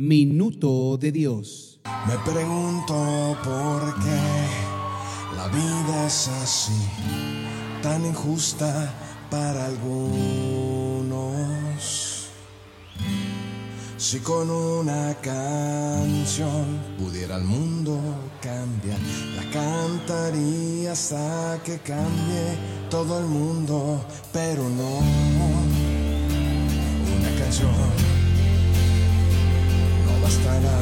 Minuto de Dios. Me pregunto por qué la vida es así, tan injusta para algunos. Si con una canción pudiera el mundo cambiar, la cantaría hasta que cambie todo el mundo, pero no. Una canción bastará.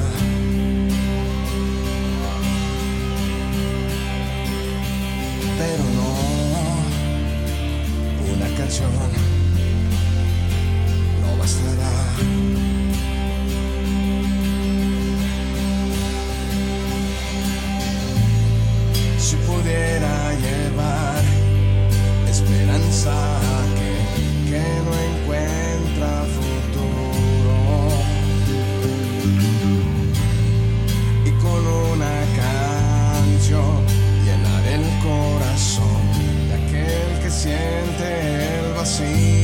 Pero no, una canción no bastará. Si pudiera llevar esperanza que, que no siente el vacío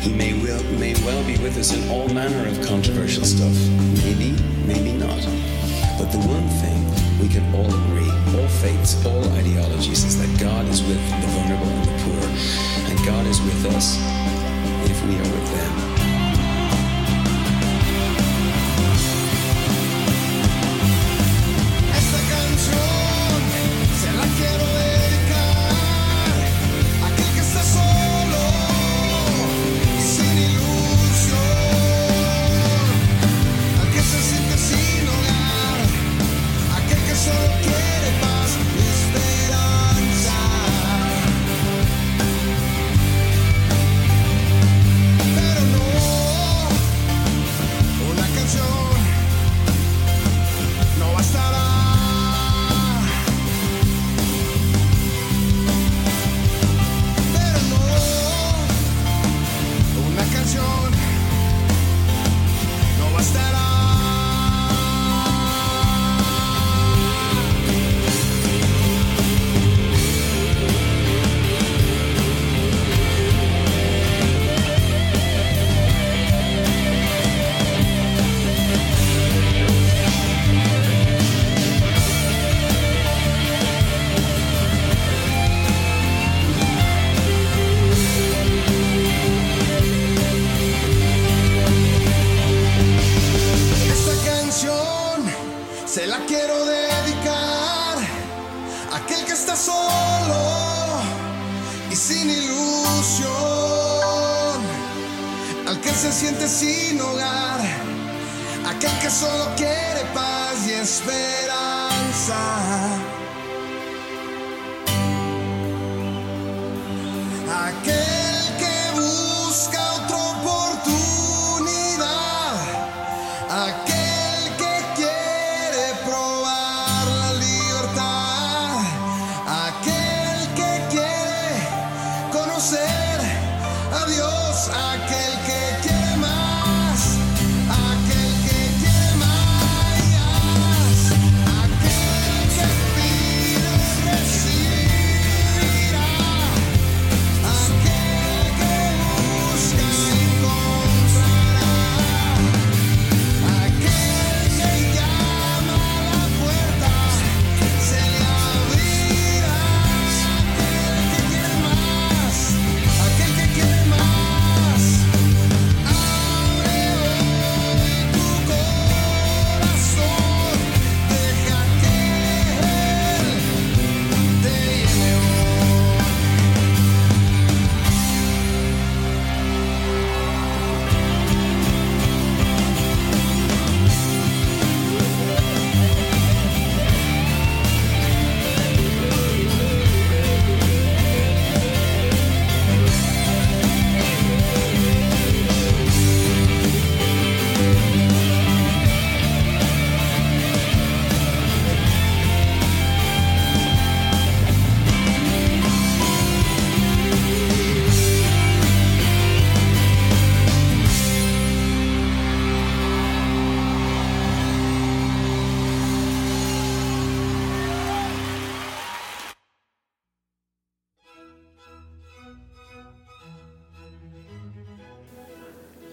He may well, may well be with us in all manner of controversial stuff. Maybe, maybe not. But the one thing we can all agree, all faiths, all ideologies, is that God is with the vulnerable and the poor. And God is with us if we are with them.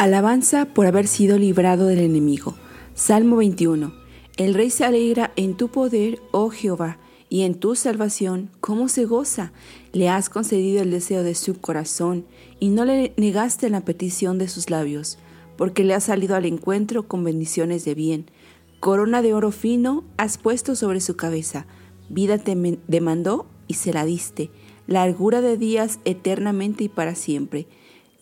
Alabanza por haber sido librado del enemigo. Salmo 21. El rey se alegra en tu poder, oh Jehová, y en tu salvación, ¿cómo se goza? Le has concedido el deseo de su corazón, y no le negaste la petición de sus labios, porque le has salido al encuentro con bendiciones de bien. Corona de oro fino has puesto sobre su cabeza. Vida te demandó y se la diste. Largura de días eternamente y para siempre.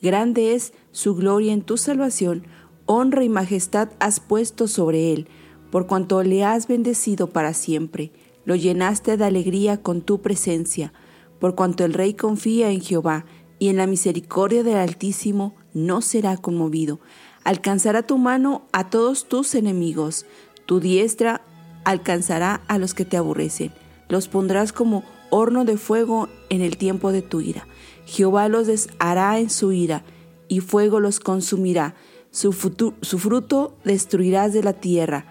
Grande es su gloria en tu salvación, honra y majestad has puesto sobre él, por cuanto le has bendecido para siempre. Lo llenaste de alegría con tu presencia, por cuanto el rey confía en Jehová, y en la misericordia del Altísimo no será conmovido. Alcanzará tu mano a todos tus enemigos, tu diestra alcanzará a los que te aborrecen. Los pondrás como horno de fuego en el tiempo de tu ira. Jehová los deshará en su ira, y fuego los consumirá. Su, futu- su fruto destruirás de la tierra,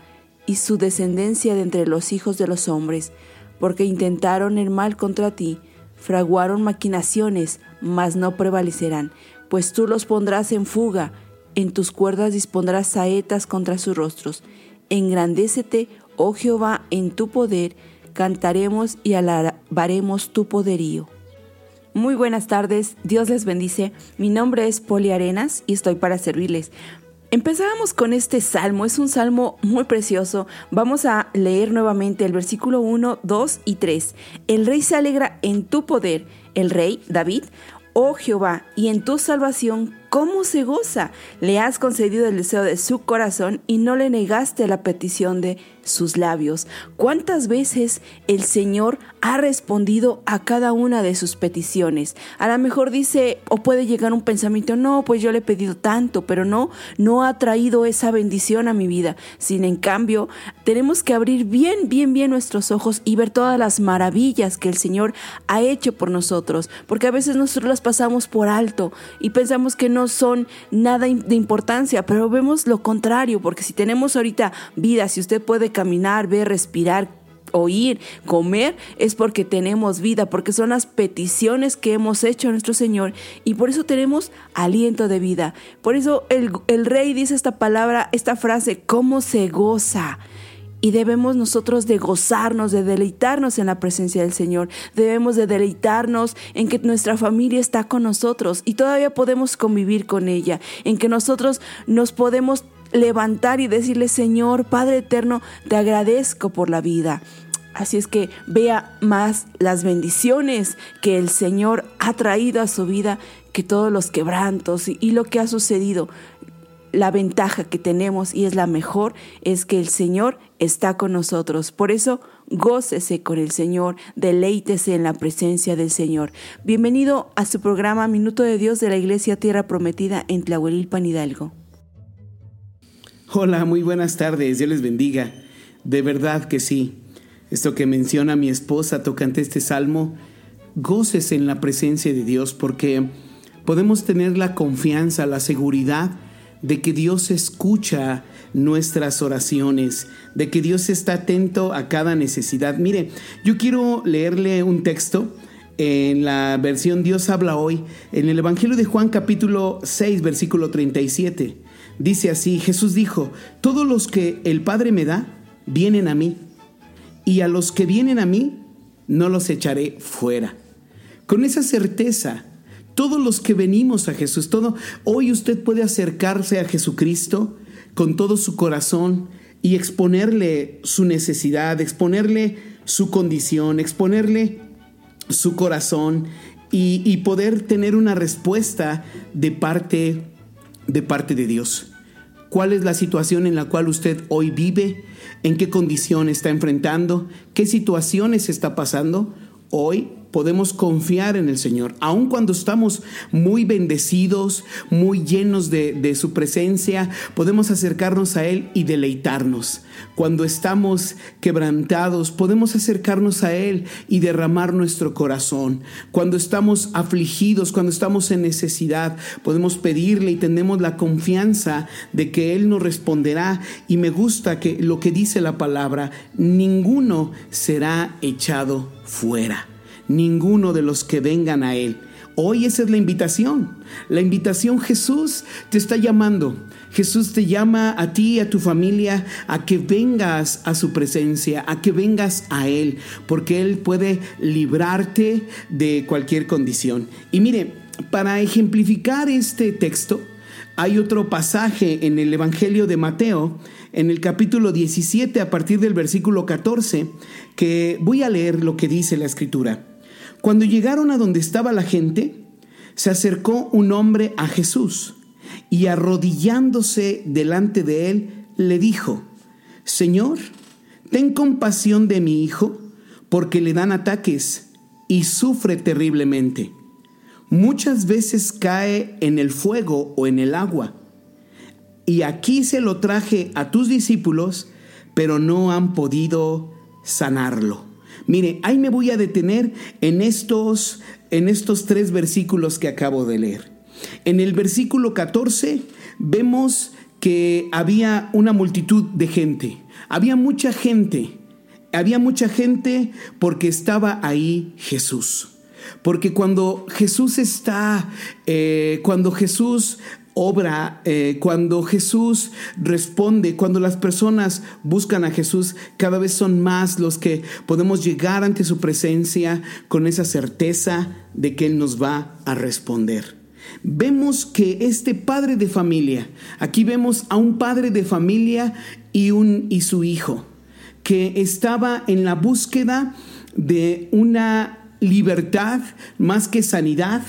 y su descendencia de entre los hijos de los hombres, porque intentaron el mal contra ti, fraguaron maquinaciones, mas no prevalecerán, pues tú los pondrás en fuga, en tus cuerdas dispondrás saetas contra sus rostros. Engrandécete, oh Jehová, en tu poder, cantaremos y alabaremos tu poderío. Muy buenas tardes, Dios les bendice. Mi nombre es Poli Arenas y estoy para servirles. Empezábamos con este salmo, es un salmo muy precioso. Vamos a leer nuevamente el versículo 1, 2 y 3. El rey se alegra en tu poder, el rey David, oh Jehová, y en tu salvación, ¿cómo se goza? Le has concedido el deseo de su corazón y no le negaste la petición de sus labios. ¿Cuántas veces el Señor ha respondido a cada una de sus peticiones? A lo mejor dice, o puede llegar un pensamiento, no, pues yo le he pedido tanto, pero no, no ha traído esa bendición a mi vida. Sin en cambio, tenemos que abrir bien, bien, bien nuestros ojos y ver todas las maravillas que el Señor ha hecho por nosotros, porque a veces nosotros las pasamos por alto y pensamos que no son nada de importancia, pero vemos lo contrario, porque si tenemos ahorita vida, si usted puede caminar, ver, respirar, oír, comer, es porque tenemos vida, porque son las peticiones que hemos hecho a nuestro Señor y por eso tenemos aliento de vida. Por eso el, el rey dice esta palabra, esta frase, ¿cómo se goza? Y debemos nosotros de gozarnos, de deleitarnos en la presencia del Señor. Debemos de deleitarnos en que nuestra familia está con nosotros y todavía podemos convivir con ella. En que nosotros nos podemos levantar y decirle, Señor, Padre eterno, te agradezco por la vida. Así es que vea más las bendiciones que el Señor ha traído a su vida que todos los quebrantos y, lo que ha sucedido. La ventaja que tenemos y es la mejor es que el Señor está con nosotros. Por eso, gócese con el Señor, deleítese en la presencia del Señor. Bienvenido a su programa Minuto de Dios de la Iglesia Tierra Prometida en Tlahuelilpan Hidalgo. Hola, muy buenas tardes, Dios les bendiga. De verdad que sí. Esto que menciona mi esposa tocante este salmo, goces en la presencia de Dios porque podemos tener la confianza, la seguridad de que Dios escucha nuestras oraciones, de que Dios está atento a cada necesidad. Mire, yo quiero leerle un texto en la versión Dios habla hoy, en el Evangelio de Juan capítulo 6, versículo 37. Dice así, Jesús dijo, todos los que el Padre me da, vienen a mí, y a los que vienen a mí, no los echaré fuera. Con esa certeza, todos los que venimos a Jesús, todo, hoy usted puede acercarse a Jesucristo con todo su corazón y exponerle su necesidad, exponerle su condición, exponerle su corazón y, poder tener una respuesta de parte, de parte de Dios. ¿Cuál es la situación en la cual usted hoy vive? ¿En qué condición está enfrentando? ¿Qué situaciones está pasando? Hoy podemos confiar en el Señor, aun cuando estamos muy bendecidos, muy llenos de, su presencia, podemos acercarnos a Él y deleitarnos. Cuando estamos quebrantados, podemos acercarnos a Él y derramar nuestro corazón. Cuando estamos afligidos, cuando estamos en necesidad, podemos pedirle y tenemos la confianza de que Él nos responderá. Y me gusta que lo que dice la palabra, ninguno será echado fuera ninguno de los que vengan a Él. Hoy esa es la invitación. La invitación Jesús te está llamando. Jesús te llama a ti y a tu familia a que vengas a su presencia, a que vengas a Él, porque Él puede librarte de cualquier condición. Y mire, para ejemplificar este texto, hay otro pasaje en el Evangelio de Mateo, en el capítulo 17, a partir del versículo 14, que voy a leer lo que dice la escritura. Cuando llegaron a donde estaba la gente, se acercó un hombre a Jesús y arrodillándose delante de él, le dijo, Señor, ten compasión de mi hijo, porque le dan ataques y sufre terriblemente. Muchas veces cae en el fuego o en el agua. Y aquí se lo traje a tus discípulos, pero no han podido sanarlo. Mire, ahí me voy a detener en estos, en estos tres versículos que acabo de leer. En el versículo 14 vemos que había una multitud de gente. Había mucha gente. Había mucha gente porque estaba ahí Jesús. Porque cuando Jesús está, eh, cuando Jesús obra, eh, cuando Jesús responde, cuando las personas buscan a Jesús, cada vez son más los que podemos llegar ante su presencia con esa certeza de que Él nos va a responder. Vemos que este padre de familia, aquí vemos a un padre de familia y, un, y su hijo, que estaba en la búsqueda de una libertad más que sanidad,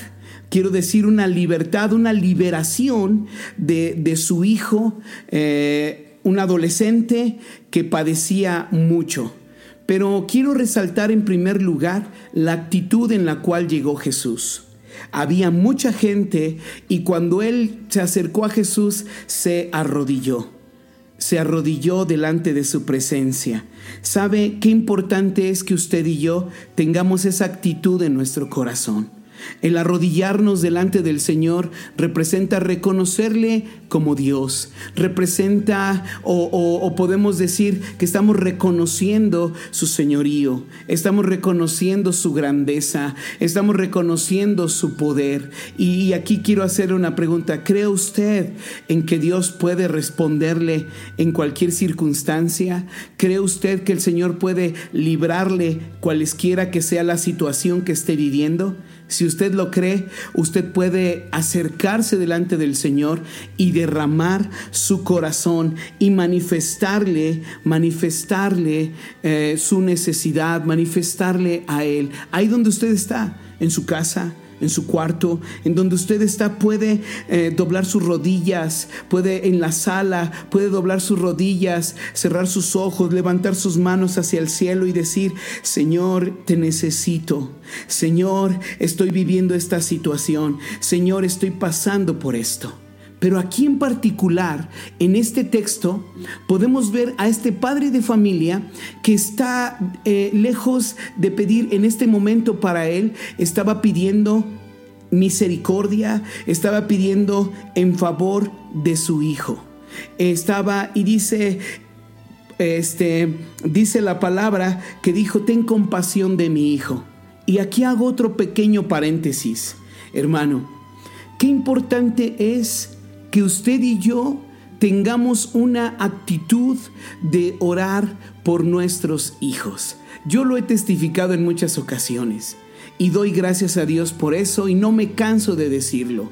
quiero decir, una libertad, una liberación de, su hijo, eh, un adolescente que padecía mucho. Pero quiero resaltar en primer lugar la actitud en la cual llegó Jesús. Había mucha gente y cuando él se acercó a Jesús se arrodilló. Se arrodilló delante de su presencia. ¿Sabe qué importante es que usted y yo tengamos esa actitud en nuestro corazón? El arrodillarnos delante del Señor representa reconocerle como Dios, representa o, podemos decir que estamos reconociendo su señorío, estamos reconociendo su grandeza, estamos reconociendo su poder. Y aquí quiero hacer una pregunta, ¿cree usted en que Dios puede responderle en cualquier circunstancia? ¿Cree usted que el Señor puede librarle cualesquiera que sea la situación que esté viviendo? Si usted lo cree, usted puede acercarse delante del Señor y derramar su corazón y manifestarle, manifestarle eh, su necesidad, manifestarle a Él. Ahí donde usted está, en su casa, en su cuarto, en donde usted está, puede eh, doblar sus rodillas, puede en la sala, puede doblar sus rodillas, cerrar sus ojos, levantar sus manos hacia el cielo y decir, Señor, te necesito. Señor, estoy viviendo esta situación. Señor, estoy pasando por esto. Pero aquí en particular, en este texto, podemos ver a este padre de familia que está eh, lejos de pedir en este momento para él, estaba pidiendo misericordia, estaba pidiendo en favor de su hijo. Estaba y dice, este, dice la palabra que dijo, ten compasión de mi hijo. Y aquí hago otro pequeño paréntesis, hermano. Qué importante es que usted y yo tengamos una actitud de orar por nuestros hijos. Yo lo he testificado en muchas ocasiones y doy gracias a Dios por eso y no me canso de decirlo.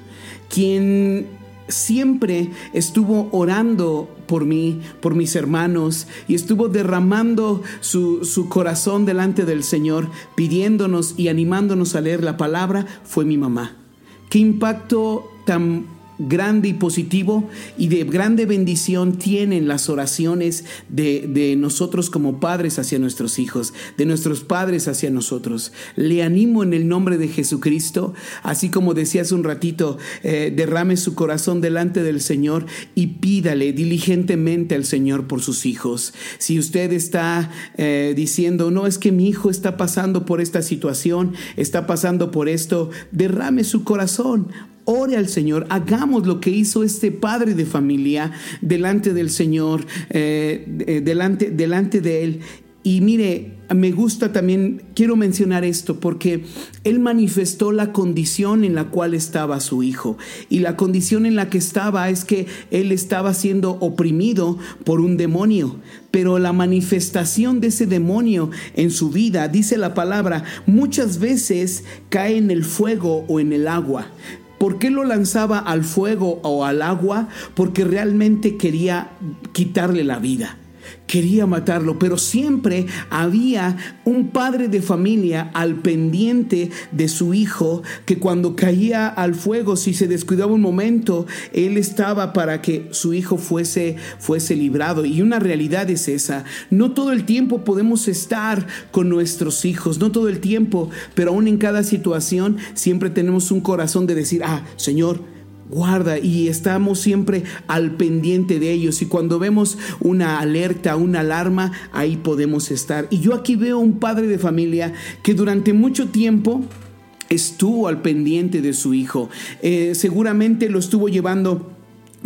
Quien siempre estuvo orando por mí, por mis hermanos, y estuvo derramando su, su, corazón delante del Señor, pidiéndonos y animándonos a leer la palabra, fue mi mamá. Qué impacto tan grande y positivo y de grande bendición tienen las oraciones de, de, nosotros como padres hacia nuestros hijos, de nuestros padres hacia nosotros. Le animo en el nombre de Jesucristo, así como decía un ratito, eh, derrame su corazón delante del Señor y pídale diligentemente al Señor por sus hijos. Si usted está eh, diciendo, no, es que mi hijo está pasando por esta situación, está pasando por esto, derrame su corazón, ore al Señor, hagamos lo que hizo este padre de familia delante del Señor, eh, delante, delante de Él. Y mire, me gusta también, quiero mencionar esto, porque él manifestó la condición en la cual estaba su hijo. Y la condición en la que estaba es que él estaba siendo oprimido por un demonio. Pero la manifestación de ese demonio en su vida, dice la palabra, muchas veces cae en el fuego o en el agua. ¿Por qué lo lanzaba al fuego o al agua? Porque realmente quería quitarle la vida quería matarlo, pero siempre había un padre de familia al pendiente de su hijo que cuando caía al fuego, si se descuidaba un momento, él estaba para que su hijo fuese fuese librado y una realidad es esa. No todo el tiempo podemos estar con nuestros hijos, no todo el tiempo, pero aún en cada situación siempre tenemos un corazón de decir, "Ah, Señor, guarda y estamos siempre al pendiente de ellos y cuando vemos una alerta, una alarma, ahí podemos estar. Y yo aquí veo un padre de familia que durante mucho tiempo estuvo al pendiente de su hijo. Eh, seguramente lo estuvo llevando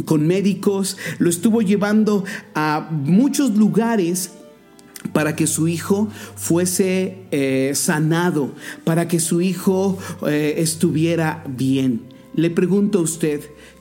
con médicos, lo estuvo llevando a muchos lugares para que su hijo fuese eh, sanado, para que su hijo eh, estuviera bien. Le pregunto a usted,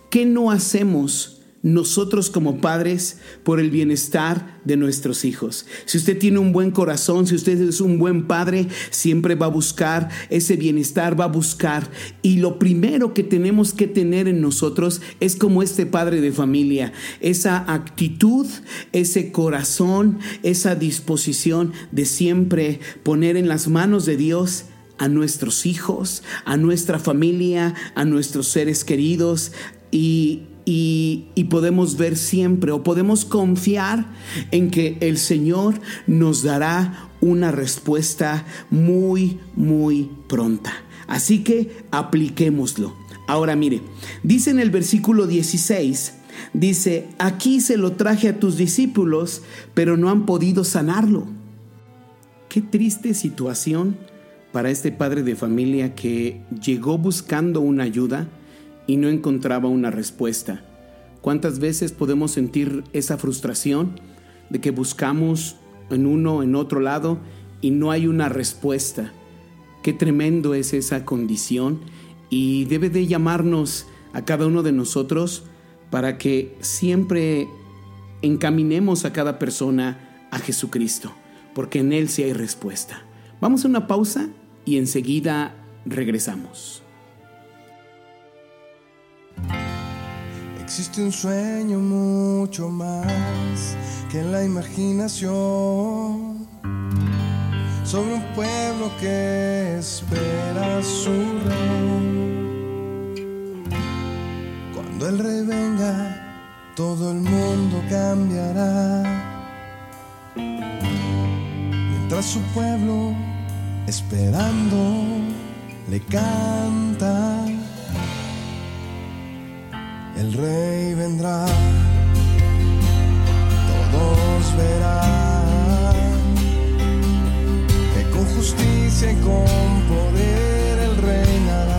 ¿qué no hacemos nosotros como padres por el bienestar de nuestros hijos? Si usted tiene un buen corazón, si usted es un buen padre, siempre va a buscar ese bienestar, va a buscar. Y lo primero que tenemos que tener en nosotros es como este padre de familia, esa actitud, ese corazón, esa disposición de siempre poner en las manos de Dios a nuestros hijos, a nuestra familia, a nuestros seres queridos y, y, podemos ver siempre o podemos confiar en que el Señor nos dará una respuesta muy, muy pronta. Así que apliquémoslo. Ahora mire, dice en el versículo 16, dice, aquí se lo traje a tus discípulos, pero no han podido sanarlo. Qué triste situación para este padre de familia que llegó buscando una ayuda y no encontraba una respuesta. ¿Cuántas veces podemos sentir esa frustración de que buscamos en uno, en otro lado y no hay una respuesta? Qué tremendo es esa condición y debe de llamarnos a cada uno de nosotros para que siempre encaminemos a cada persona a Jesucristo, porque en Él sí hay respuesta. Vamos a una pausa y enseguida Regresamos. Existe un sueño mucho más que la imaginación sobre un pueblo que espera su rey. Cuando el rey venga, todo el mundo cambiará. Mientras su pueblo, esperando, le canta el rey vendrá, todos verán que con justicia y con poder el reinará.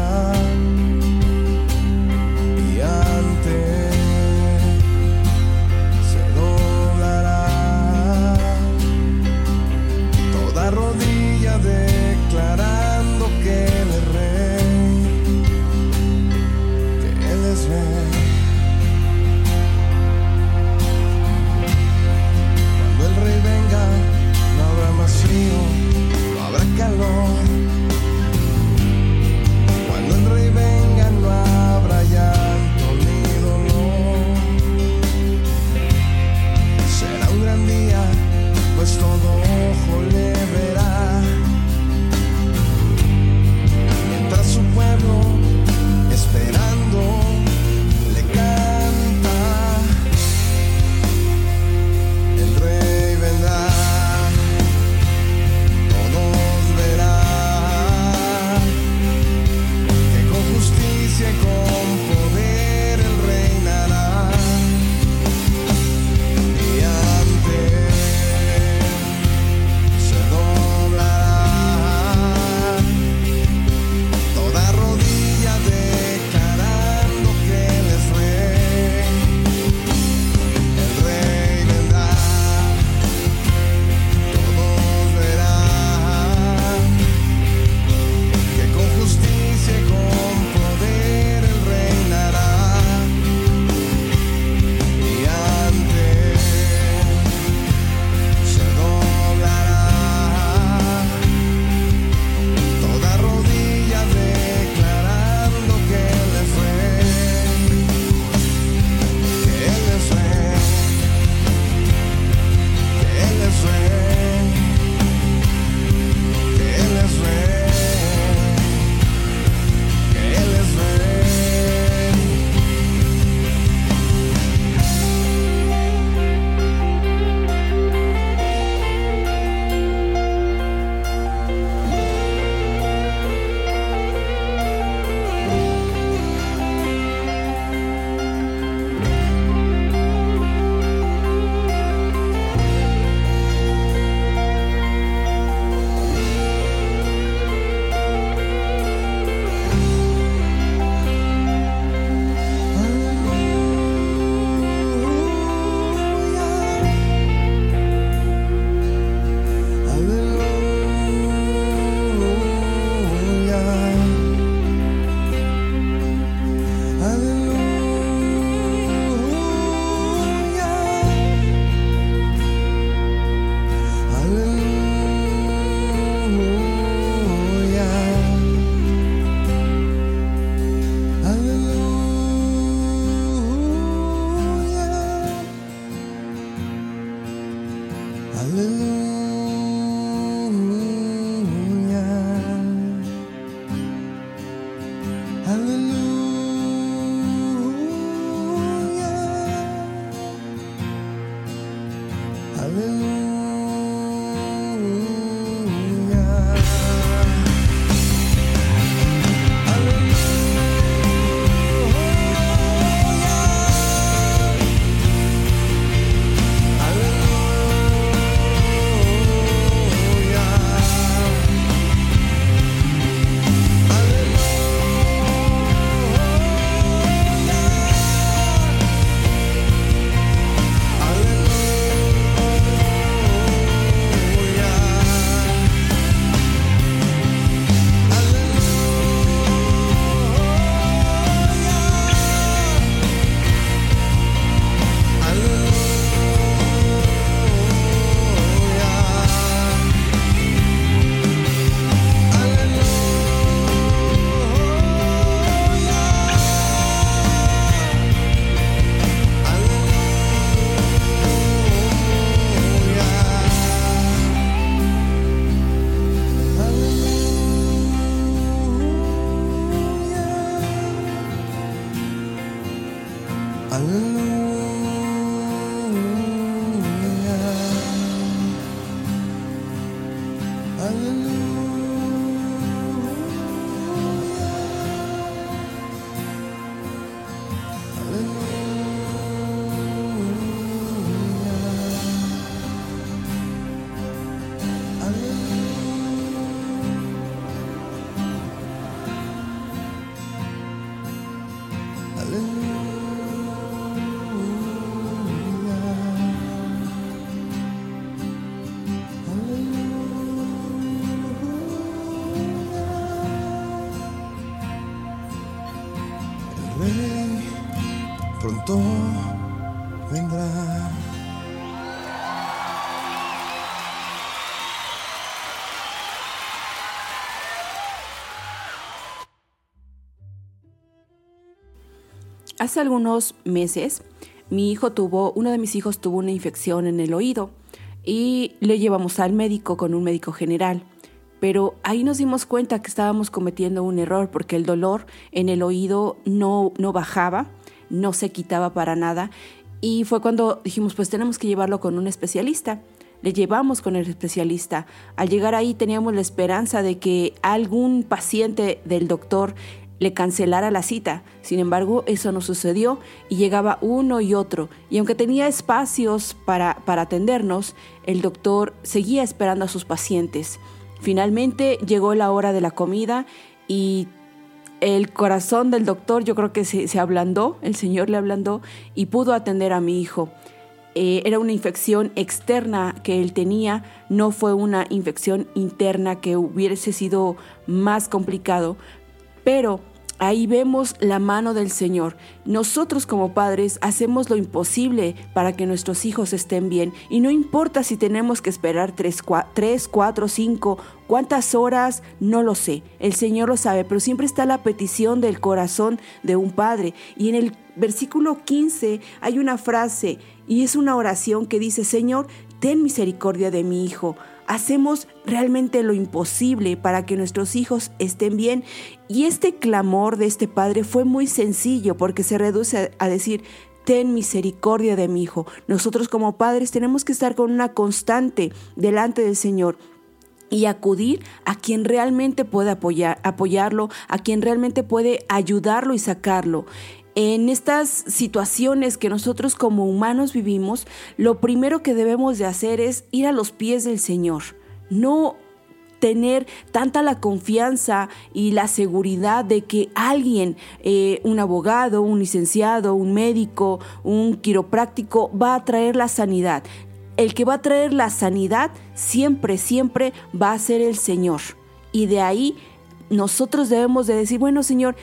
Hace algunos meses, mi hijo tuvo, uno de mis hijos tuvo una infección en el oído y le llevamos al médico con un médico general. Pero ahí nos dimos cuenta que estábamos cometiendo un error porque el dolor en el oído no, no bajaba, no se quitaba para nada. Y fue cuando dijimos, pues tenemos que llevarlo con un especialista. Le llevamos con el especialista. Al llegar ahí teníamos la esperanza de que algún paciente del doctor le cancelara la cita. Sin embargo, eso no sucedió y llegaba uno y otro. Y aunque tenía espacios para, para atendernos, el doctor seguía esperando a sus pacientes. Finalmente llegó la hora de la comida y el corazón del doctor yo creo que se, se ablandó, el Señor le ablandó y pudo atender a mi hijo. Eh, era una infección externa que él tenía, no fue una infección interna que hubiese sido más complicado, pero ahí vemos la mano del Señor. Nosotros como padres hacemos lo imposible para que nuestros hijos estén bien y no importa si tenemos que esperar tres, cua- tres, cuatro, cinco, cuántas horas, no lo sé. El Señor lo sabe, pero siempre está la petición del corazón de un padre. Y en el versículo 15 hay una frase y es una oración que dice, Señor, ten misericordia de mi hijo. Hacemos realmente lo imposible para que nuestros hijos estén bien. Y este clamor de este padre fue muy sencillo porque se reduce a, decir, ten misericordia de mi hijo. Nosotros como padres tenemos que estar con una constante delante del Señor y acudir a quien realmente puede apoyar, apoyarlo, a quien realmente puede ayudarlo y sacarlo. En estas situaciones que nosotros como humanos vivimos, lo primero que debemos de hacer es ir a los pies del Señor, no tener tanta la confianza y la seguridad de que alguien, eh, un abogado, un licenciado, un médico, un quiropráctico, va a traer la sanidad. El que va a traer la sanidad siempre, siempre va a ser el Señor. Y de ahí nosotros debemos de decir, bueno Señor,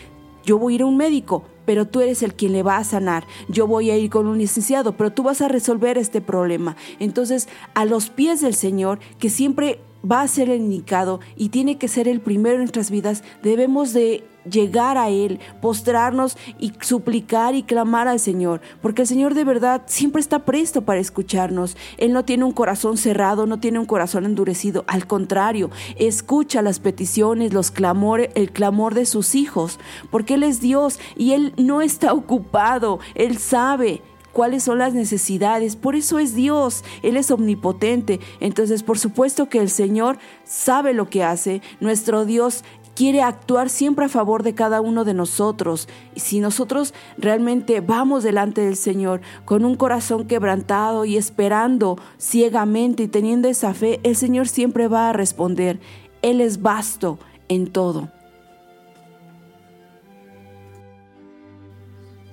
yo voy a ir a un médico, pero tú eres el quien le va a sanar. Yo voy a ir con un licenciado, pero tú vas a resolver este problema. Entonces, a los pies del Señor, que siempre va a ser el indicado y tiene que ser el primero en nuestras vidas, debemos de llegar a Él, postrarnos y suplicar y clamar al Señor, porque el Señor de verdad siempre está presto para escucharnos. Él no tiene un corazón cerrado, no tiene un corazón endurecido, al contrario, escucha las peticiones, los clamores, el clamor de sus hijos, porque Él es Dios y Él no está ocupado, Él sabe cuáles son las necesidades. Por eso es Dios, Él es omnipotente. Entonces, por supuesto que el Señor sabe lo que hace. Nuestro Dios quiere actuar siempre a favor de cada uno de nosotros. Y si nosotros realmente vamos delante del Señor con un corazón quebrantado y esperando ciegamente y teniendo esa fe, el Señor siempre va a responder. Él es vasto en todo.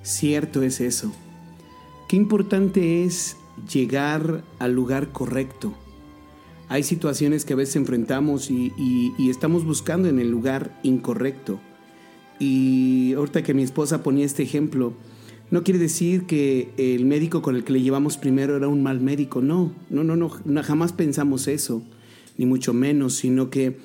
Cierto es eso. Qué importante es llegar al lugar correcto. Hay situaciones que a veces enfrentamos y, estamos buscando en el lugar incorrecto. Y ahorita que mi esposa ponía este ejemplo, no quiere decir que el médico con el que le llevamos primero era un mal médico. No, no, no, no, jamás pensamos eso, ni mucho menos, sino que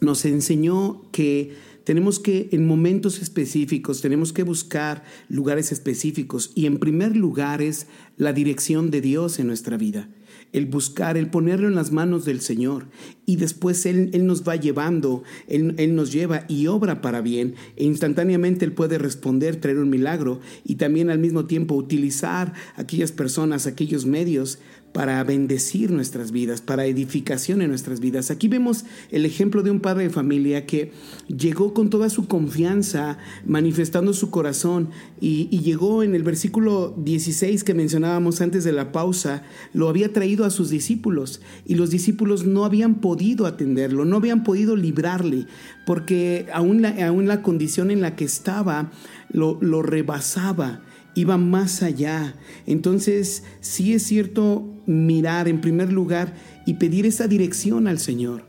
nos enseñó que tenemos que en momentos específicos, tenemos que buscar lugares específicos y en primer lugar es la dirección de Dios en nuestra vida. El buscar, el ponerlo en las manos del Señor. Y después Él, Él nos va llevando, Él, Él nos lleva y obra para bien. E instantáneamente Él puede responder, traer un milagro y también al mismo tiempo utilizar aquellas personas, aquellos medios para bendecir nuestras vidas, para edificación en nuestras vidas. Aquí vemos el ejemplo de un padre de familia que llegó con toda su confianza, manifestando su corazón, y, llegó en el versículo 16 que mencionábamos antes de la pausa, lo había traído a sus discípulos, y los discípulos no habían podido atenderlo, no habían podido librarle, porque aún la, aún la condición en la que estaba lo, lo rebasaba iba más allá. Entonces, sí es cierto mirar en primer lugar y pedir esa dirección al Señor.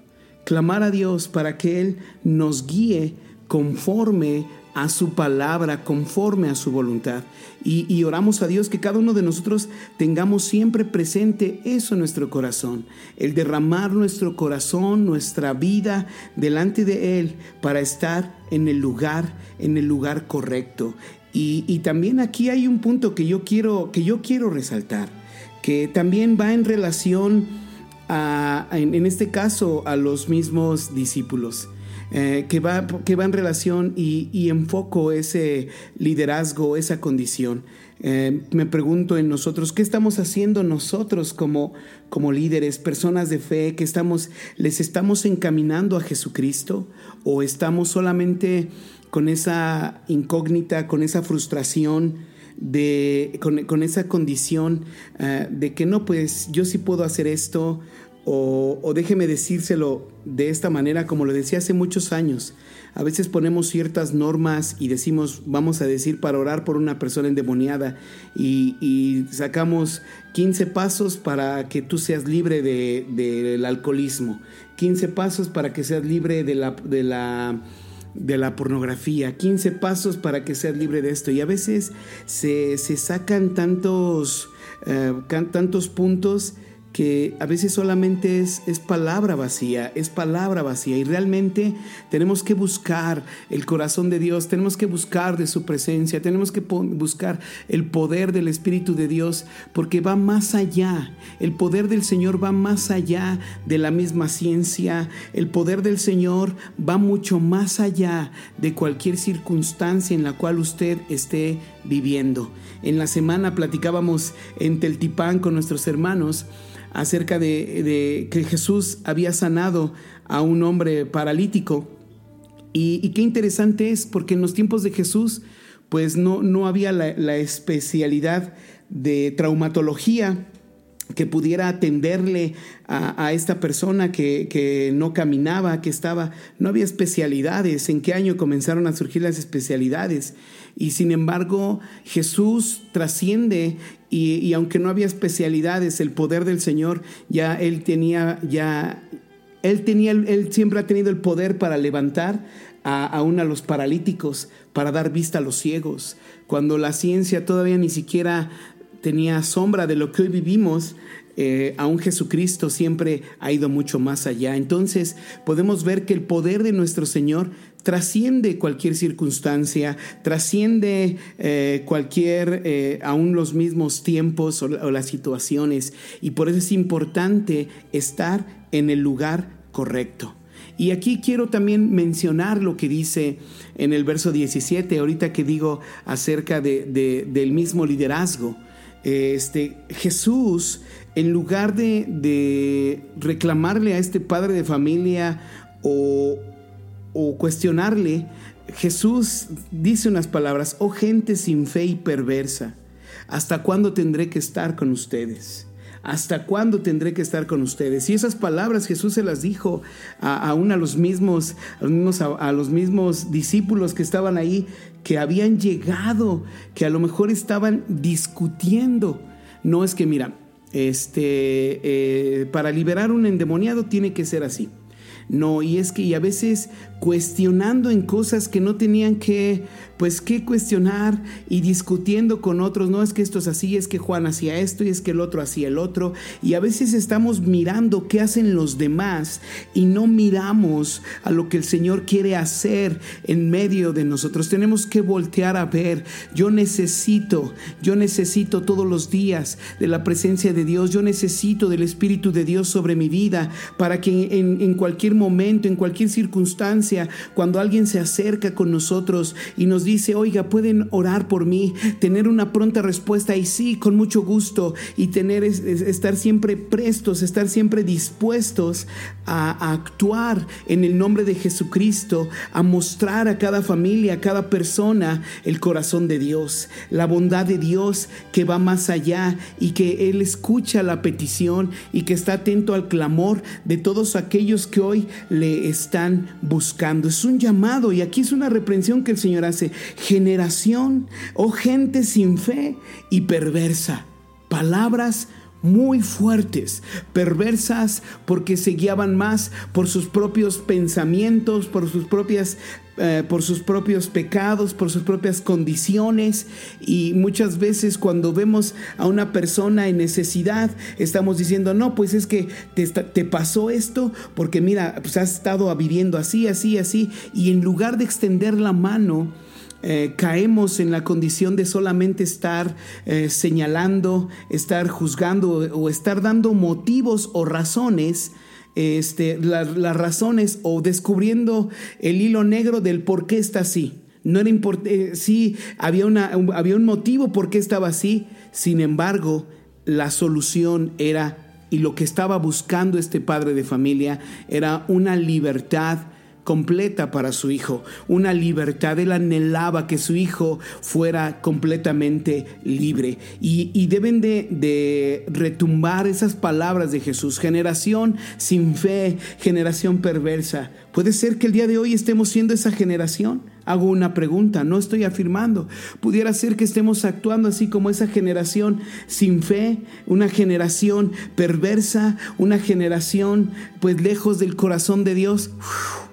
Clamar a Dios para que Él nos guíe conforme a su palabra, conforme a su voluntad. Y, y, oramos a Dios que cada uno de nosotros tengamos siempre presente eso en nuestro corazón, el derramar nuestro corazón, nuestra vida delante de Él para estar en el lugar, en el lugar correcto. Y, también aquí hay un punto que yo quiero, que yo quiero resaltar, que también va en relación a, en, este caso, a los mismos discípulos. Eh, que, va, que va en relación y, y, enfoco ese liderazgo, esa condición. Eh, me pregunto en nosotros, ¿qué estamos haciendo nosotros como, como líderes, personas de fe, que estamos, les estamos encaminando a Jesucristo o estamos solamente con esa incógnita, con esa frustración, de, con, con esa condición uh, de que no, pues yo sí puedo hacer esto, o, déjeme decírselo de esta manera, como lo decía hace muchos años. A veces ponemos ciertas normas y decimos, vamos a decir, para orar por una persona endemoniada y, y sacamos 15 pasos para que tú seas libre del de, de alcoholismo, 15 pasos para que seas libre de la... De la de la pornografía, 15 pasos para que seas libre de esto. Y a veces se, se sacan tantos, eh, tantos puntos que a veces solamente es, es, palabra vacía, es palabra vacía. Y realmente tenemos que buscar el corazón de Dios, tenemos que buscar de su presencia, tenemos que buscar el poder del Espíritu de Dios porque va más allá, el poder del Señor va más allá de la misma ciencia, el poder del Señor va mucho más allá de cualquier circunstancia en la cual usted esté viviendo. En la semana platicábamos en Teltipán con nuestros hermanos, acerca de, que Jesús había sanado a un hombre paralítico. Y, qué interesante es, porque en los tiempos de Jesús, pues no, no había la, especialidad de traumatología que pudiera atenderle a, esta persona que, no caminaba, que estaba, no había especialidades. ¿En qué año comenzaron a surgir las especialidades? Y sin embargo, Jesús trasciende y, y, aunque no había especialidades, el poder del Señor ya él tenía, ya él tenía, él siempre ha tenido el poder para levantar a, aún a los paralíticos, para dar vista a los ciegos. Cuando la ciencia todavía ni siquiera tenía sombra de lo que hoy vivimos, eh, aún Jesucristo siempre ha ido mucho más allá. Entonces podemos ver que el poder de nuestro Señor trasciende cualquier circunstancia, trasciende eh, cualquier, eh, aún los mismos tiempos o, las situaciones. Y por eso es importante estar en el lugar correcto. Y aquí quiero también mencionar lo que dice en el verso 17, ahorita que digo acerca de, de, del mismo liderazgo. Este, Jesús, en lugar de, de, reclamarle a este padre de familia o, o cuestionarle, Jesús dice unas palabras, oh gente sin fe y perversa, ¿hasta cuándo tendré que estar con ustedes? ¿Hasta cuándo tendré que estar con ustedes? Y esas palabras Jesús se las dijo a, aún a los mismos, a los mismos, discípulos que estaban ahí, que habían llegado, que a lo mejor estaban discutiendo. No es que, mira, este, eh, para liberar un endemoniado tiene que ser así. No, y es que y a veces cuestionando en cosas que no tenían que, pues, que cuestionar y discutiendo con otros, no es que esto es así, es que Juan hacía esto y es que el otro hacía el otro, y a veces estamos mirando qué hacen los demás y no miramos a lo que el Señor quiere hacer en medio de nosotros. Tenemos que voltear a ver, yo necesito, yo necesito todos los días de la presencia de Dios, yo necesito del Espíritu de Dios sobre mi vida para que en, cualquier momento, en cualquier circunstancia, cuando alguien se acerca con nosotros y nos oiga, pueden orar por mí, tener una pronta respuesta y sí, con mucho gusto, y tener es- es- estar siempre prestos, estar siempre dispuestos a, a actuar en el nombre de Jesucristo, a mostrar a cada familia, a cada persona el corazón de Dios, la bondad de Dios que va más allá y que Él escucha la petición y que está atento al clamor de todos aquellos que hoy le están buscando. Es un llamado y aquí es una reprensión que el Señor hace. Generación o gente sin fe y perversa. Palabras muy fuertes, perversas porque se guiaban más por sus propios pensamientos, por sus propias eh, por sus propios pecados, por sus propias condiciones y muchas veces cuando vemos a una persona en necesidad estamos diciendo no pues es que te, te pasó esto porque mira pues has estado viviendo así así así y en lugar de extender la mano eh, caemos en la condición de solamente estar eh, señalando, estar juzgando o, estar dando motivos o razones, este, la- las razones o descubriendo el hilo negro del por qué está así. No era import- eh, sí, había, una, un- había un motivo por qué estaba así, sin embargo, la solución era, y lo que estaba buscando este padre de familia, era una libertad completa para su hijo, una libertad. Él anhelaba que su hijo fuera completamente libre. Y, deben de, de retumbar esas palabras de Jesús. Generación sin fe, generación perversa. ¿Puede ser que el día de hoy estemos siendo esa generación? Hago una pregunta, no estoy afirmando. Pudiera ser que estemos actuando así como esa generación sin fe, una generación perversa, una generación pues lejos del corazón de Dios. Uf,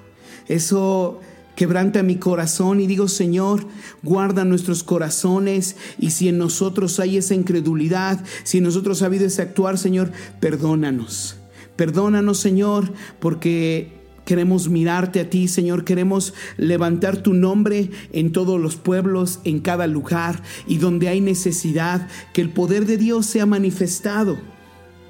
eso quebranta mi corazón y digo, Señor, guarda nuestros corazones. Y si en nosotros hay esa incredulidad, si en nosotros ha habido ese actuar, Señor, perdónanos. Perdónanos, Señor, porque queremos mirarte a ti, Señor, queremos levantar tu nombre en todos los pueblos, en cada lugar y donde hay necesidad, que el poder de Dios sea manifestado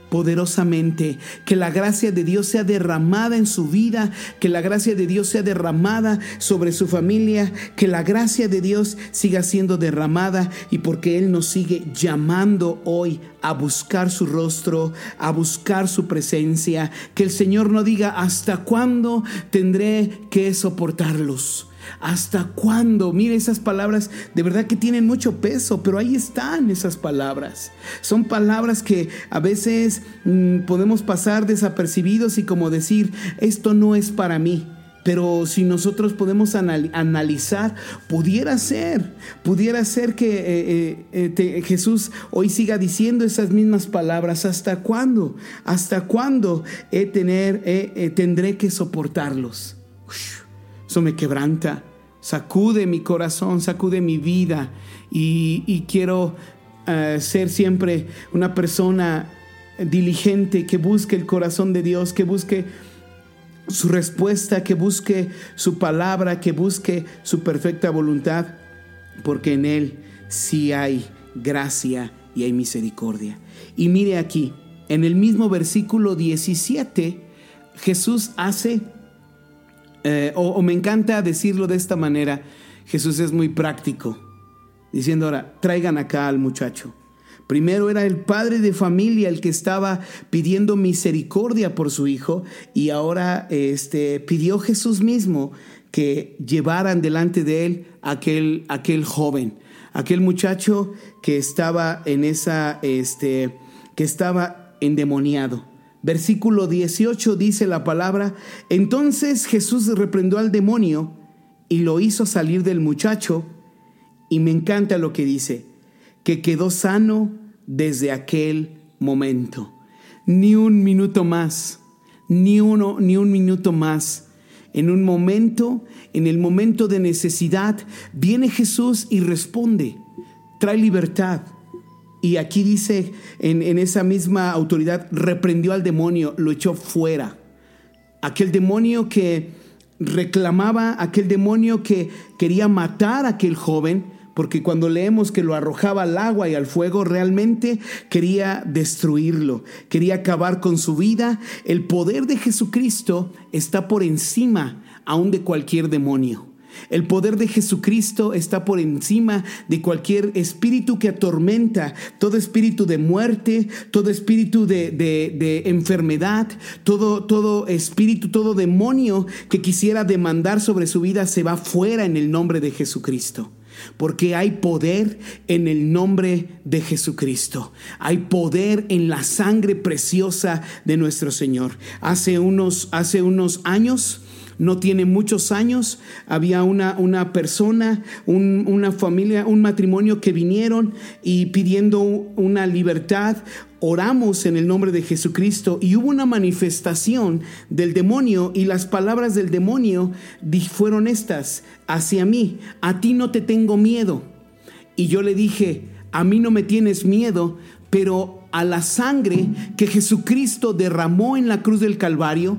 poderosamente, que la gracia de Dios sea derramada en su vida, que la gracia de Dios sea derramada sobre su familia, que la gracia de Dios siga siendo derramada y porque Él nos sigue llamando hoy a buscar su rostro, a buscar su presencia, que el Señor no diga hasta cuándo tendré que soportarlos. ¿Hasta cuándo? Mire, esas palabras de verdad que tienen mucho peso, pero ahí están esas palabras. Son palabras que a veces mm, podemos pasar desapercibidos y como decir, esto no es para mí. Pero si nosotros podemos anal- analizar, pudiera ser, pudiera ser que eh, eh, eh, Jesús hoy siga diciendo esas mismas palabras. ¿Hasta cuándo? ¿Hasta cuándo he tener, tendré que soportarlos? Me quebranta, sacude mi corazón, sacude mi vida. Y, y quiero eh, ser siempre una persona diligente que busque el corazón de Dios, que busque su respuesta, que busque su palabra, que busque su perfecta voluntad, porque en Él sí hay gracia y hay misericordia. Y mire aquí, en el mismo versículo 17, Jesús hace eh, o, me encanta decirlo de esta manera, Jesús es muy práctico, diciendo ahora, traigan acá al muchacho. Primero era el padre de familia el que estaba pidiendo misericordia por su hijo y ahora este, pidió Jesús mismo que llevaran delante de él aquel, aquel joven, aquel muchacho que estaba en esa, este, que estaba endemoniado. Versículo 18 dice la palabra, entonces Jesús reprendió al demonio y lo hizo salir del muchacho y me encanta lo que dice, que quedó sano desde aquel momento. Ni un minuto más, ni uno, ni un minuto más. En un momento, en el momento de necesidad, viene Jesús y responde, trae libertad. Y aquí dice, en, en esa misma autoridad, reprendió al demonio, lo echó fuera. Aquel demonio que reclamaba, aquel demonio que quería matar a aquel joven, porque cuando leemos que lo arrojaba al agua y al fuego, realmente quería destruirlo, quería acabar con su vida. El poder de Jesucristo está por encima aún de cualquier demonio. El poder de Jesucristo está por encima de cualquier espíritu que atormenta, todo espíritu de muerte, todo espíritu de, enfermedad, todo, todo espíritu, todo demonio que quisiera demandar sobre su vida se va fuera en el nombre de Jesucristo. Porque hay poder en el nombre de Jesucristo. Hay poder en la sangre preciosa de nuestro Señor. Hace unos, hace unos años, no tiene muchos años, había una, una persona, un- una familia, un matrimonio que vinieron y pidiendo una libertad, oramos en el nombre de Jesucristo y hubo una manifestación del demonio y las palabras del demonio fueron estas hacia mí, a ti no te tengo miedo. Y yo le dije, a mí no me tienes miedo, pero a la sangre que Jesucristo derramó en la cruz del Calvario,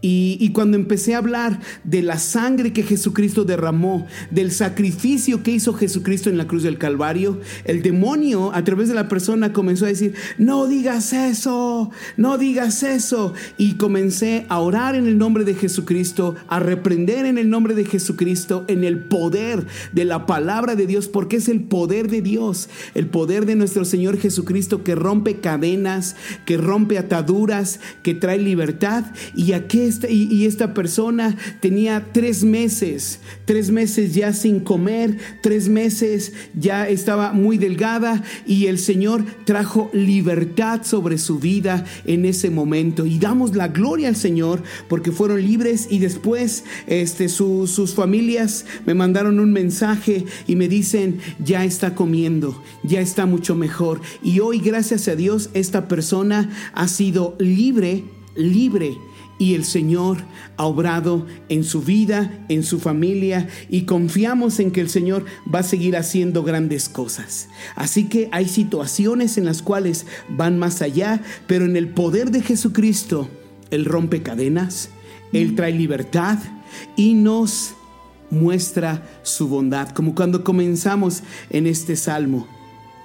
y, cuando empecé a hablar de la sangre que Jesucristo derramó, del sacrificio que hizo Jesucristo en la cruz del Calvario, el demonio a través de la persona comenzó a decir, no digas eso, no digas eso. Y comencé a orar en el nombre de Jesucristo, a reprender en el nombre de Jesucristo, en el poder de la palabra de Dios, porque es el poder de Dios, el poder de nuestro Señor Jesucristo que rompe cadenas, que rompe ataduras, que trae libertad. Y aquí esta, y, esta persona tenía tres meses, tres meses ya sin comer, tres meses ya estaba muy delgada y el Señor trajo libertad sobre su vida en ese momento. Y damos la gloria al Señor porque fueron libres y después este, su- sus familias me mandaron un mensaje y me dicen, ya está comiendo, ya está mucho mejor. Y hoy, gracias a Dios, esta persona ha sido libre, libre y el Señor ha obrado en su vida, en su familia y confiamos en que el Señor va a seguir haciendo grandes cosas. Así que hay situaciones en las cuales van más allá, pero en el poder de Jesucristo, Él rompe cadenas, Él trae libertad y nos muestra su bondad, como cuando comenzamos en este salmo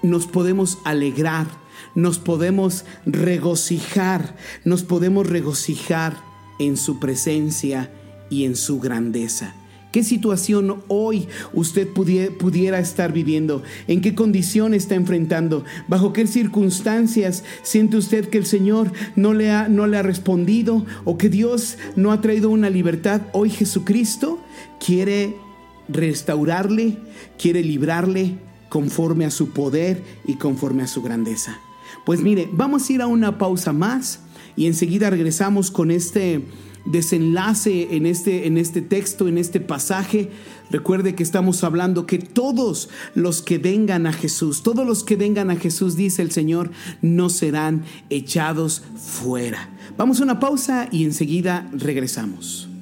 nos podemos alegrar, nos podemos regocijar, nos podemos regocijar en su presencia y en su grandeza. ¿Qué situación hoy usted pudie- pudiera estar viviendo? ¿En qué condición está enfrentando? ¿Bajo qué circunstancias siente usted que el Señor no le ha, no le ha respondido o que Dios no ha traído una libertad? Hoy Jesucristo quiere restaurarle, quiere librarle conforme a su poder y conforme a su grandeza. Pues mire, vamos a ir a una pausa más y enseguida regresamos con este desenlace en este, en este texto, en este pasaje. Recuerde que estamos hablando que todos los que vengan a Jesús, todos los que vengan a Jesús, dice el Señor, no serán echados fuera. Vamos a una pausa y enseguida regresamos.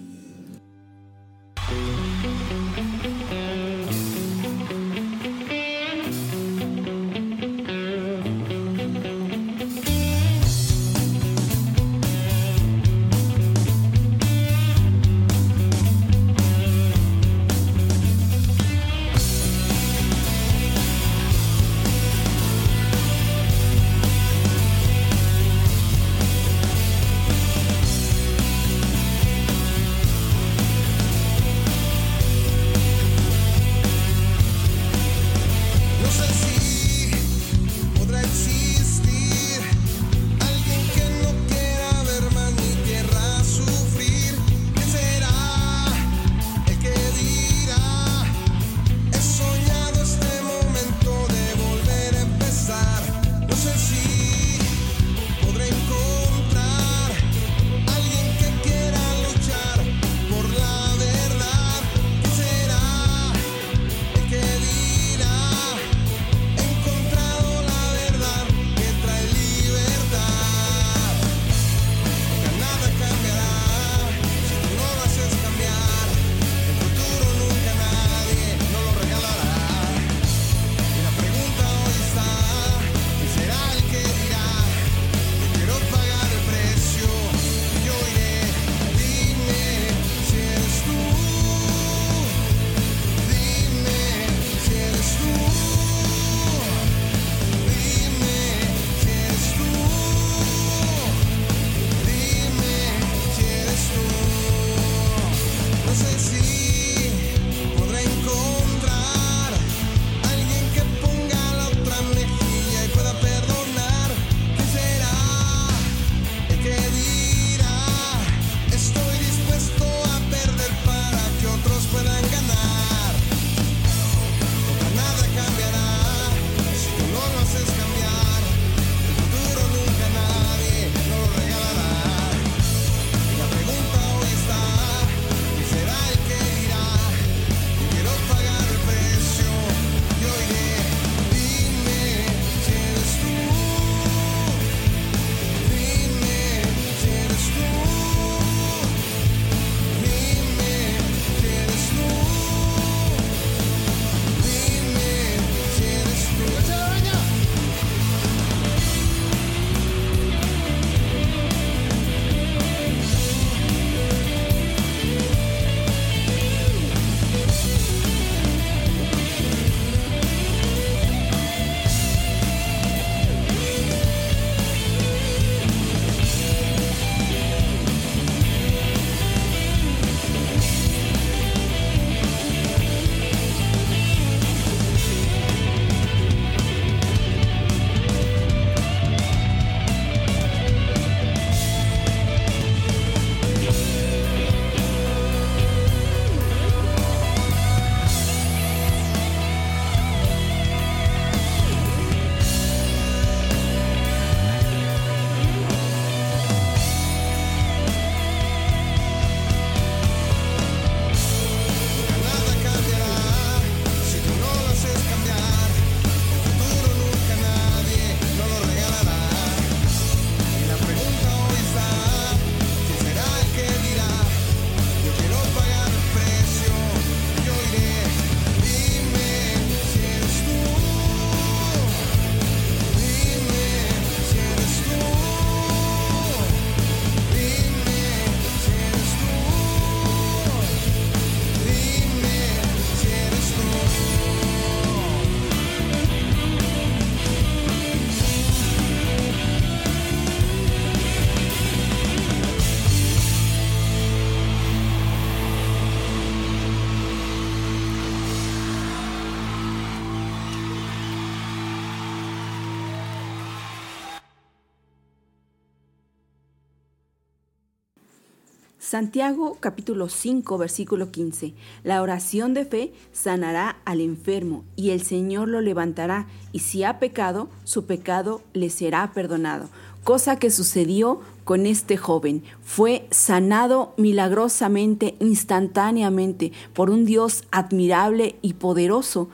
Santiago capítulo 5 versículo 15. La oración de fe sanará al enfermo y el Señor lo levantará y si ha pecado, su pecado le será perdonado. Cosa que sucedió con este joven. Fue sanado milagrosamente, instantáneamente, por un Dios admirable y poderoso.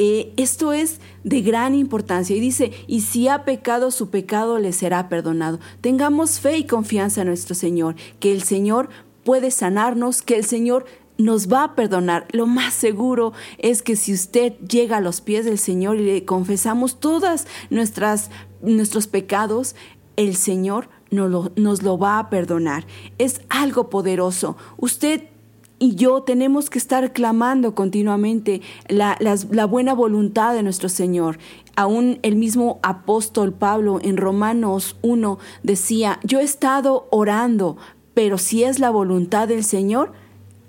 Eh, esto es de gran importancia y dice, y si ha pecado, su pecado le será perdonado. Tengamos fe y confianza en nuestro Señor, que el Señor puede sanarnos, que el Señor nos va a perdonar. Lo más seguro es que si usted llega a los pies del Señor y le confesamos todas nuestras nuestros pecados, el Señor nos lo, nos lo va a perdonar. Es algo poderoso. Usted y yo tenemos que estar clamando continuamente la, la buena voluntad de nuestro Señor. Aún el mismo apóstol Pablo en Romanos 1 decía, yo he estado orando, pero si es la voluntad del Señor,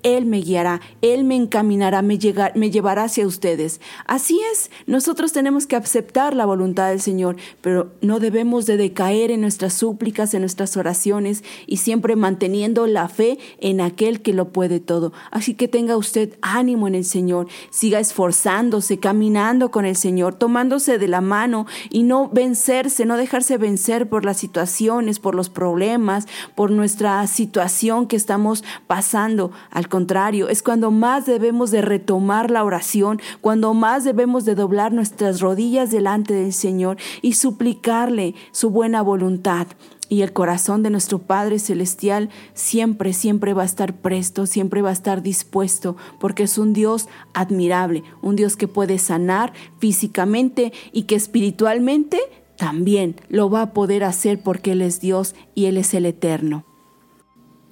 él me guiará, Él me encaminará, me, llevará hacia ustedes. Así es, nosotros tenemos que aceptar la voluntad del Señor, pero no debemos de decaer en nuestras súplicas, en nuestras oraciones y siempre manteniendo la fe en aquel que lo puede todo. Así que tenga usted ánimo en el Señor, siga esforzándose, caminando con el Señor, tomándose de la mano y no vencerse, no dejarse vencer por las situaciones, por los problemas, por nuestra situación que estamos pasando. Al contrario, es cuando más debemos de retomar la oración, cuando más debemos de doblar nuestras rodillas delante del Señor y suplicarle su buena voluntad. Y el corazón de nuestro Padre Celestial siempre, siempre va a estar presto, siempre va a estar dispuesto, porque es un Dios admirable, un Dios que puede sanar físicamente y que espiritualmente también lo va a poder hacer porque Él es Dios y Él es el eterno.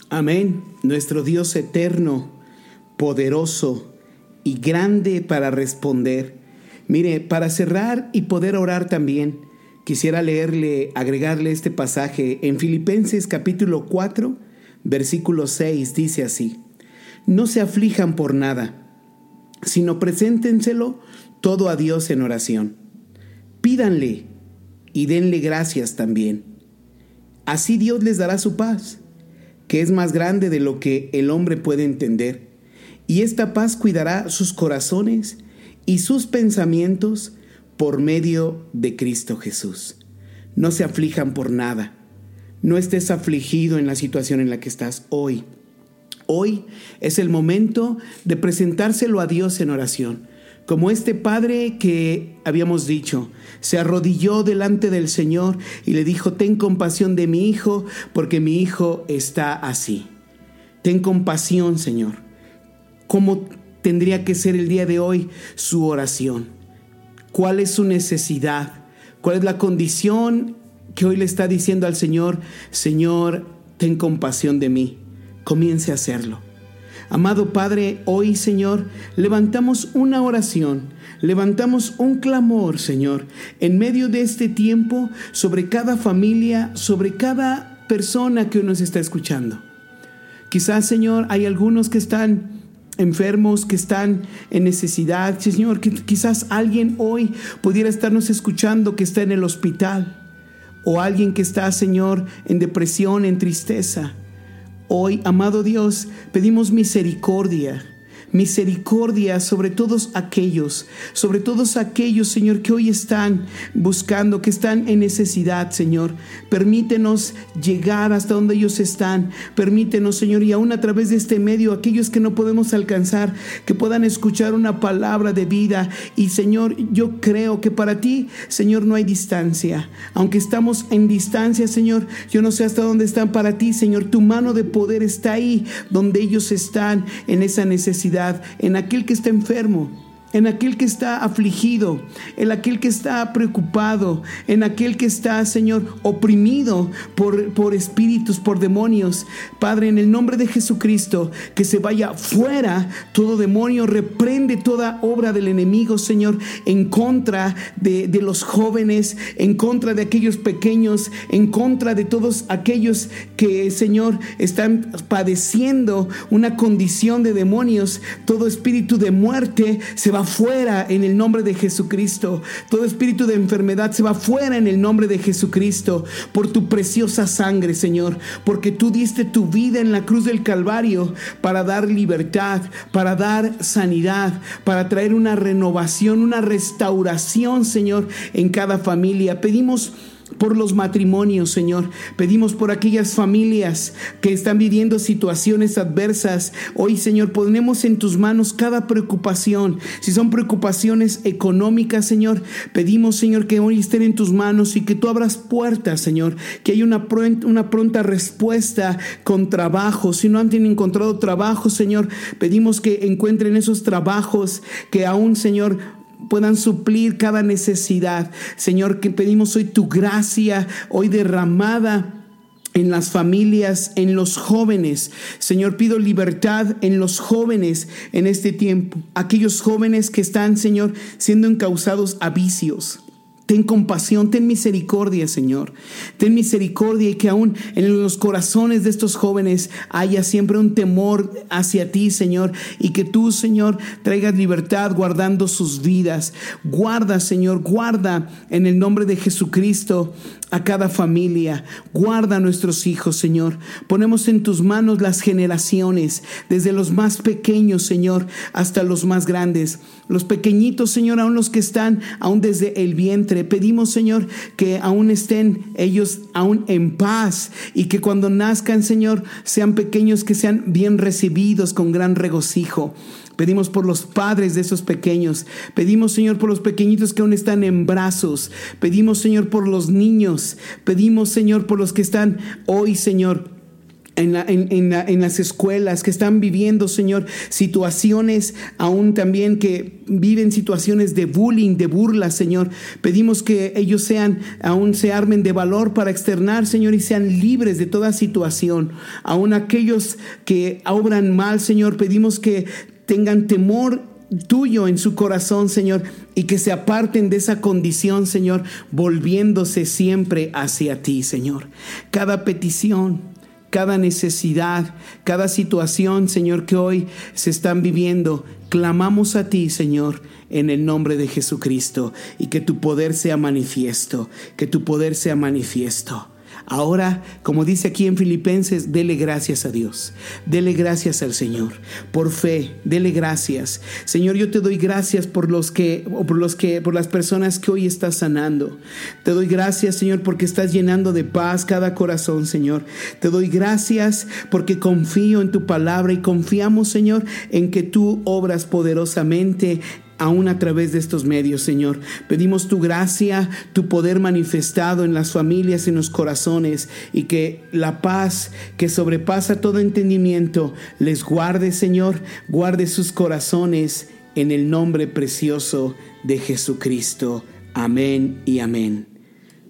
Amén. Nuestro Dios eterno, poderoso y grande para responder. Mire, para cerrar y poder orar también, quisiera leerle, agregarle este pasaje en Filipenses capítulo 4, versículo 6, dice así, no se aflijan por nada, sino preséntenselo todo a Dios en oración. Pídanle y denle gracias también. Así Dios les dará su paz que es más grande de lo que el hombre puede entender. Y esta paz cuidará sus corazones y sus pensamientos por medio de Cristo Jesús. No se aflijan por nada. No estés afligido en la situación en la que estás hoy. Hoy es el momento de presentárselo a Dios en oración. Como este padre que habíamos dicho, se arrodilló delante del Señor y le dijo, ten compasión de mi hijo, porque mi hijo está así. Ten compasión, Señor. ¿Cómo tendría que ser el día de hoy su oración? ¿Cuál es su necesidad? ¿Cuál es la condición que hoy le está diciendo al Señor? Señor, ten compasión de mí. Comience a hacerlo. Amado Padre, hoy Señor, levantamos una oración, levantamos un clamor, Señor, en medio de este tiempo sobre cada familia, sobre cada persona que nos está escuchando. Quizás, Señor, hay algunos que están enfermos, que están en necesidad. Señor, que quizás alguien hoy pudiera estarnos escuchando que está en el hospital. O alguien que está, Señor, en depresión, en tristeza. Hoy, amado Dios, pedimos misericordia. Misericordia sobre todos aquellos, sobre todos aquellos, Señor, que hoy están buscando, que están en necesidad, Señor. Permítenos llegar hasta donde ellos están. Permítenos, Señor, y aún a través de este medio, aquellos que no podemos alcanzar, que puedan escuchar una palabra de vida. Y, Señor, yo creo que para ti, Señor, no hay distancia. Aunque estamos en distancia, Señor, yo no sé hasta dónde están para ti, Señor. Tu mano de poder está ahí donde ellos están en esa necesidad, en aquel que está enfermo en aquel que está afligido, en aquel que está preocupado, en aquel que está, Señor, oprimido por, por espíritus, por demonios. Padre, en el nombre de Jesucristo, que se vaya fuera todo demonio, reprende toda obra del enemigo, Señor, en contra de, de los jóvenes, en contra de aquellos pequeños, en contra de todos aquellos que, Señor, están padeciendo una condición de demonios. Todo espíritu de muerte se va fuera en el nombre de Jesucristo. Todo espíritu de enfermedad se va fuera en el nombre de Jesucristo. Por tu preciosa sangre, Señor. Porque tú diste tu vida en la cruz del Calvario para dar libertad, para dar sanidad, para traer una renovación, una restauración, Señor, en cada familia. Pedimos por los matrimonios, Señor. Pedimos por aquellas familias que están viviendo situaciones adversas. Hoy, Señor, ponemos en tus manos cada preocupación. Si son preocupaciones económicas, Señor, pedimos, Señor, que hoy estén en tus manos y que tú abras puertas, Señor. Que haya una, pronta, una pronta respuesta con trabajo. Si no han encontrado trabajo, Señor, pedimos que encuentren esos trabajos que aún, Señor, puedan suplir cada necesidad. Señor, que pedimos hoy tu gracia, hoy derramada en las familias, en los jóvenes. Señor, pido libertad en los jóvenes en este tiempo. Aquellos jóvenes que están, Señor, siendo encausados a vicios. Ten compasión, ten misericordia, Señor. Ten misericordia y que aún en los corazones de estos jóvenes haya siempre un temor hacia ti, Señor. Y que tú, Señor, traigas libertad guardando sus vidas. Guarda, Señor, guarda en el nombre de Jesucristo a cada familia. Guarda a nuestros hijos, Señor. Ponemos en tus manos las generaciones, desde los más pequeños, Señor, hasta los más grandes. Los pequeñitos, Señor, aún los que están aún desde el vientre. Pedimos, Señor, que aún estén ellos aún en paz y que cuando nazcan, Señor, sean pequeños, que sean bien recibidos con gran regocijo. Pedimos por los padres de esos pequeños. Pedimos, Señor, por los pequeñitos que aún están en brazos. Pedimos, Señor, por los niños. Pedimos, Señor, por los que están hoy, Señor. En, la- en- en la- en las escuelas que están viviendo, Señor, situaciones aún también que viven situaciones de bullying, de burla, Señor. Pedimos que ellos sean, aún se armen de valor para externar, Señor, y sean libres de toda situación. Aún aquellos que obran mal, Señor, pedimos que tengan temor tuyo en su corazón, Señor, y que se aparten de esa condición, Señor, volviéndose siempre hacia ti, Señor. Cada petición, cada necesidad, cada situación, Señor, que hoy se están viviendo, clamamos a ti, Señor, en el nombre de Jesucristo, y que tu poder sea manifiesto, que tu poder sea manifiesto. Ahora, como dice aquí en Filipenses, dele gracias a Dios. Dele gracias al Señor. Por fe, dele gracias. Señor, yo te doy gracias por los que o por los que por las personas que hoy estás sanando. Te doy gracias, Señor, porque estás llenando de paz cada corazón, Señor. Te doy gracias porque confío en tu palabra y confiamos, Señor, en que tú obras poderosamente aún a través de estos medios, Señor. Pedimos tu gracia, tu poder manifestado en las familias, en los corazones, y que la paz que sobrepasa todo entendimiento les guarde, Señor, guarde sus corazones en el nombre precioso de Jesucristo. Amén y amén.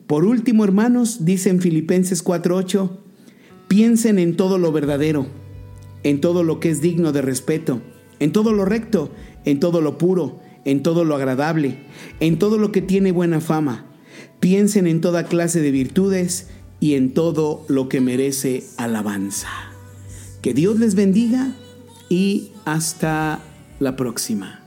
Por último, hermanos, dice en Filipenses 4:8, piensen en todo lo verdadero, en todo lo que es digno de respeto, en todo lo recto, en todo lo puro, en todo lo agradable, en todo lo que tiene buena fama. Piensen en toda clase de virtudes y en todo lo que merece alabanza. Que Dios les bendiga y hasta la próxima.